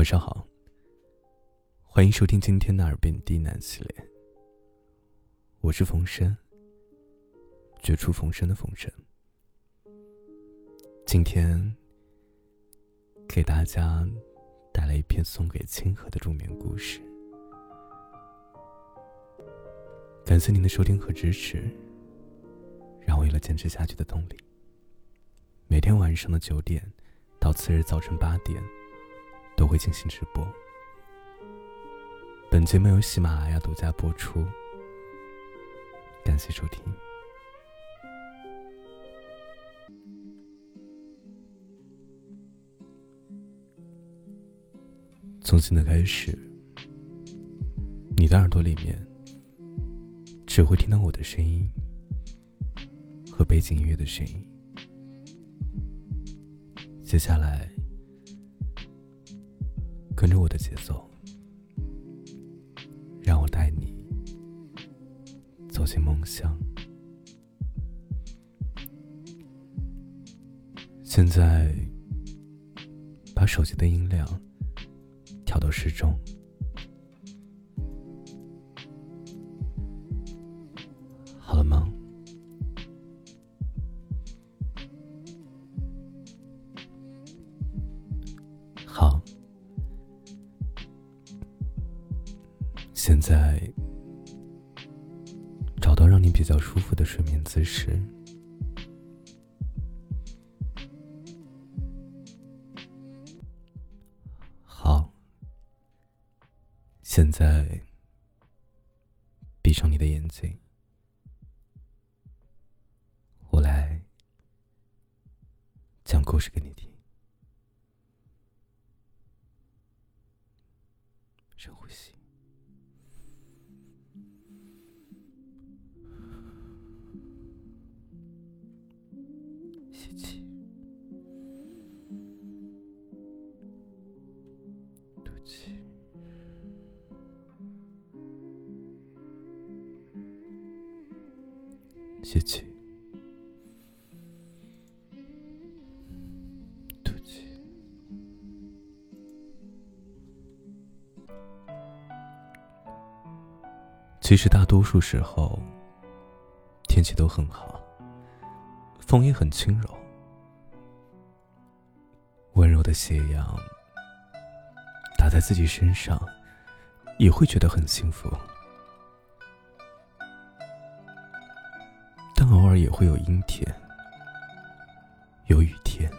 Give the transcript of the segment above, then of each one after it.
晚上好，欢迎收听今天的耳边低喃系列。我是冯生，绝处逢生的冯生。今天给大家带来一篇送给清河的助眠故事。感谢您的收听和支持，让我有了坚持下去的动力。每天晚上的九点到次日早晨八点。都会进行直播。本节目由喜马拉雅独家播出，感谢收听。从现在开始，你的耳朵里面只会听到我的声音和背景音乐的声音。接下来。跟着我的节奏，让我带你走进梦乡。现在，把手机的音量调到适中。现在，找到让你比较舒服的睡眠姿势。好，现在闭上你的眼睛，我来讲故事给你听。吸气，吐气。其实大多数时候，天气都很好，风也很轻柔，温柔的斜阳打在自己身上，也会觉得很幸福。也会有阴天，有雨天，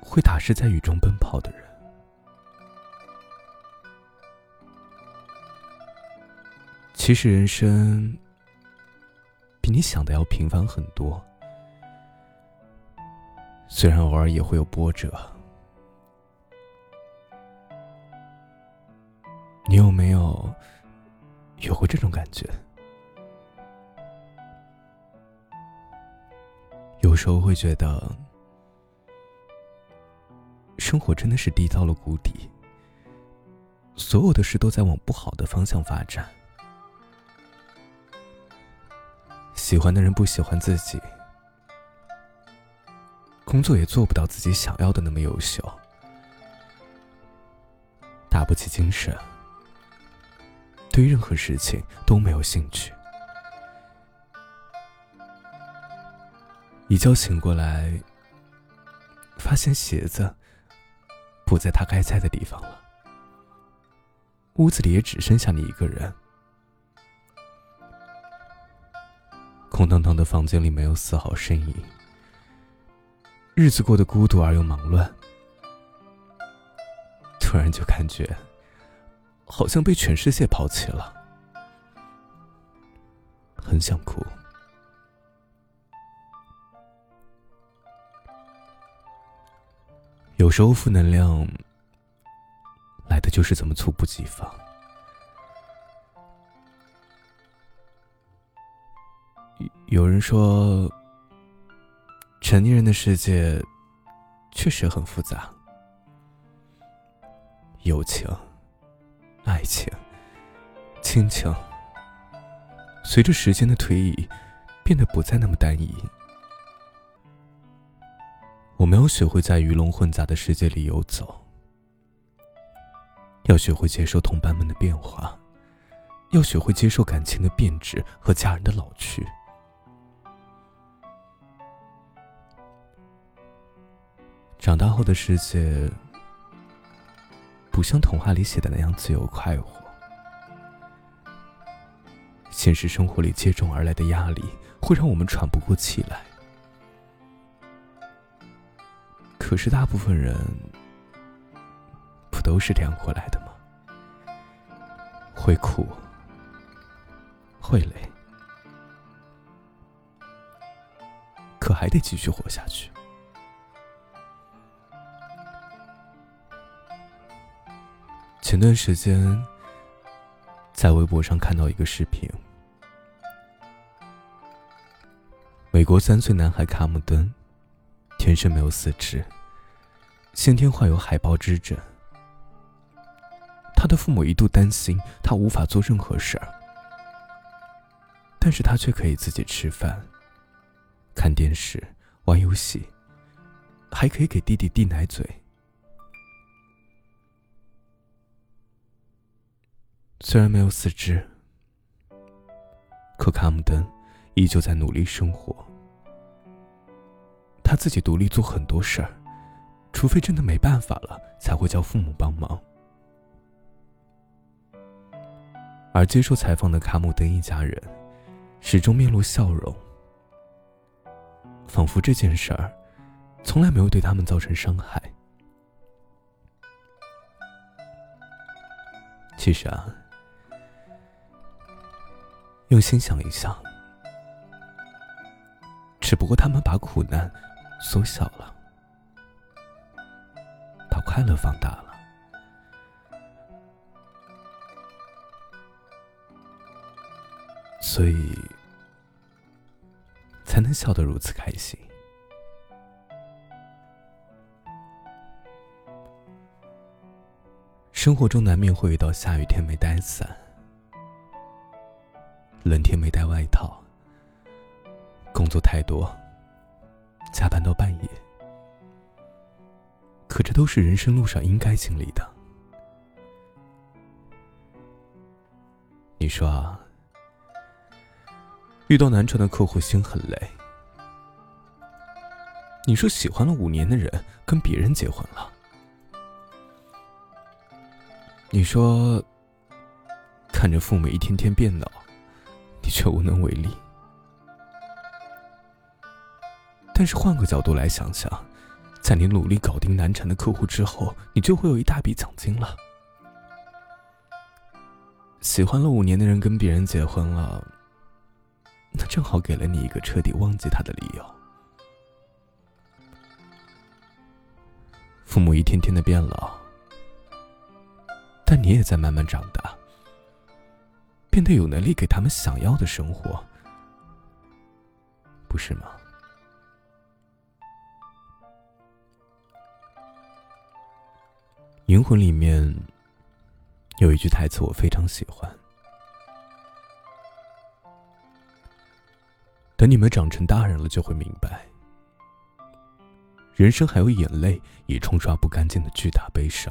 会打湿在雨中奔跑的人。其实人生比你想的要平凡很多，虽然偶尔也会有波折。你有没有有过这种感觉？有时候会觉得，生活真的是低到了谷底，所有的事都在往不好的方向发展。喜欢的人不喜欢自己，工作也做不到自己想要的那么优秀，打不起精神，对任何事情都没有兴趣。一觉醒过来，发现鞋子不在他该在的地方了。屋子里也只剩下你一个人，空荡荡的房间里没有丝毫声音，日子过得孤独而又忙乱。突然就感觉，好像被全世界抛弃了，很想哭。有时候负能量来的就是这么猝不及防。有人说，成年人的世界确实很复杂，友情、爱情、亲情，随着时间的推移，变得不再那么单一。没有学会在鱼龙混杂的世界里游走，要学会接受同伴们的变化，要学会接受感情的变质和家人的老去。长大后的世界，不像童话里写的那样自由快活。现实生活里接踵而来的压力，会让我们喘不过气来。可是大部分人，不都是这样过来的吗？会苦，会累，可还得继续活下去。前段时间，在微博上看到一个视频，美国三岁男孩卡姆登，天生没有四肢，先天患有海豹肢症。他的父母一度担心他无法做任何事儿，但是他却可以自己吃饭、看电视、玩游戏，还可以给弟弟递奶嘴。虽然没有四肢，可卡姆登依旧在努力生活。他自己独立做很多事儿，除非真的没办法了，才会叫父母帮忙。而接受采访的卡姆登一家人，始终面露笑容，仿佛这件事儿从来没有对他们造成伤害。其实啊。用心想一想，只不过他们把苦难缩小了，快乐放大了，所以才能笑得如此开心。生活中难免会遇到下雨天没带伞。冷天没带外套，工作太多，加班到半夜。可这都是人生路上应该经历的。你说啊，遇到难缠的客户心很累。你说喜欢了五年的人跟别人结婚了。你说看着父母一天天变老。你却无能为力。但是换个角度来想想，在你努力搞定难缠的客户之后，你就会有一大笔奖金了。喜欢了五年的人跟别人结婚了，那正好给了你一个彻底忘记他的理由。父母一天天的变老，但你也在慢慢长大。变得有能力给他们想要的生活，不是吗？《灵魂》里面有一句台词我非常喜欢：“等你们长成大人了，就会明白，人生还有眼泪也冲刷不干净的巨大悲伤。”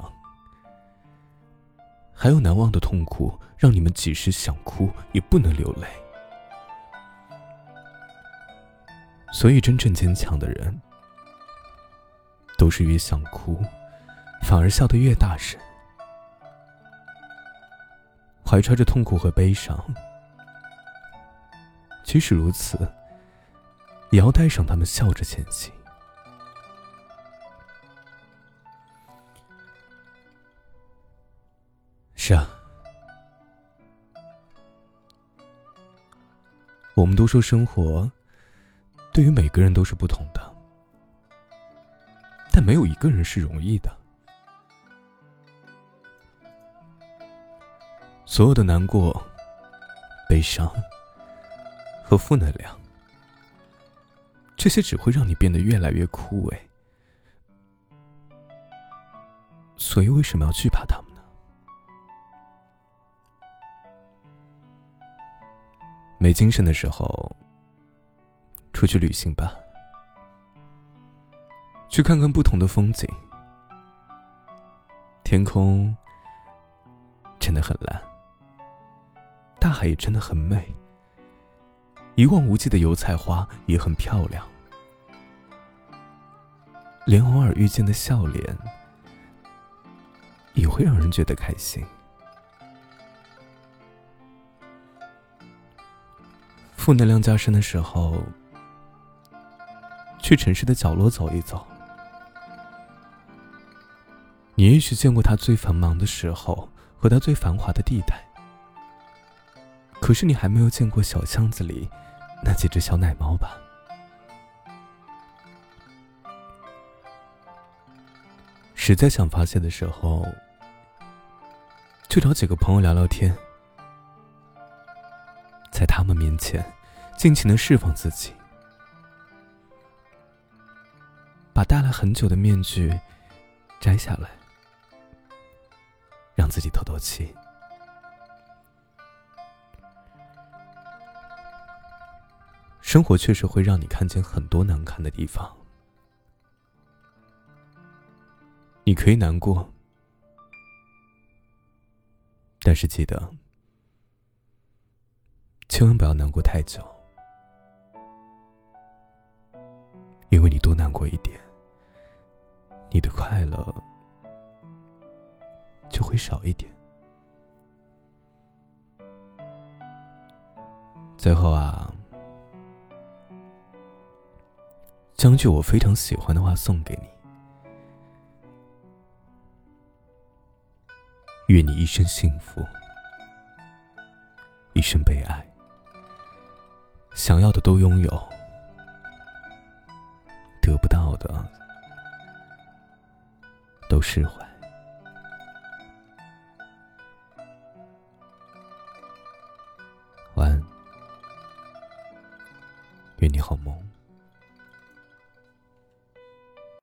还有难忘的痛苦，让你们即使想哭也不能流泪。所以，真正坚强的人，都是越想哭，反而笑得越大声，怀揣着痛苦和悲伤。即使如此，也要带上他们，笑着前行。是啊，我们都说生活对于每个人都是不同的，但没有一个人是容易的。所有的难过、悲伤和负能量，这些只会让你变得越来越枯萎。所以，为什么要惧怕他们呢？没精神的时候，出去旅行吧，去看看不同的风景。天空真的很蓝，大海也真的很美，一望无际的油菜花也很漂亮，连偶尔遇见的笑脸也会让人觉得开心。负能量加深的时候，去城市的角落走一走。你也许见过他最繁忙的时候和他最繁华的地带，可是你还没有见过小巷子里那几只小奶猫吧？实在想发泄的时候，就找几个朋友聊聊天，在他们面前。尽情的释放自己，把戴了很久的面具摘下来，让自己透透气。生活确实会让你看见很多难看的地方，你可以难过，但是记得，千万不要难过太久。因为你多难过一点，你的快乐就会少一点。最后啊，将句我非常喜欢的话送给你：愿你一生幸福，一生被爱，想要的都拥有。得不到的都释怀，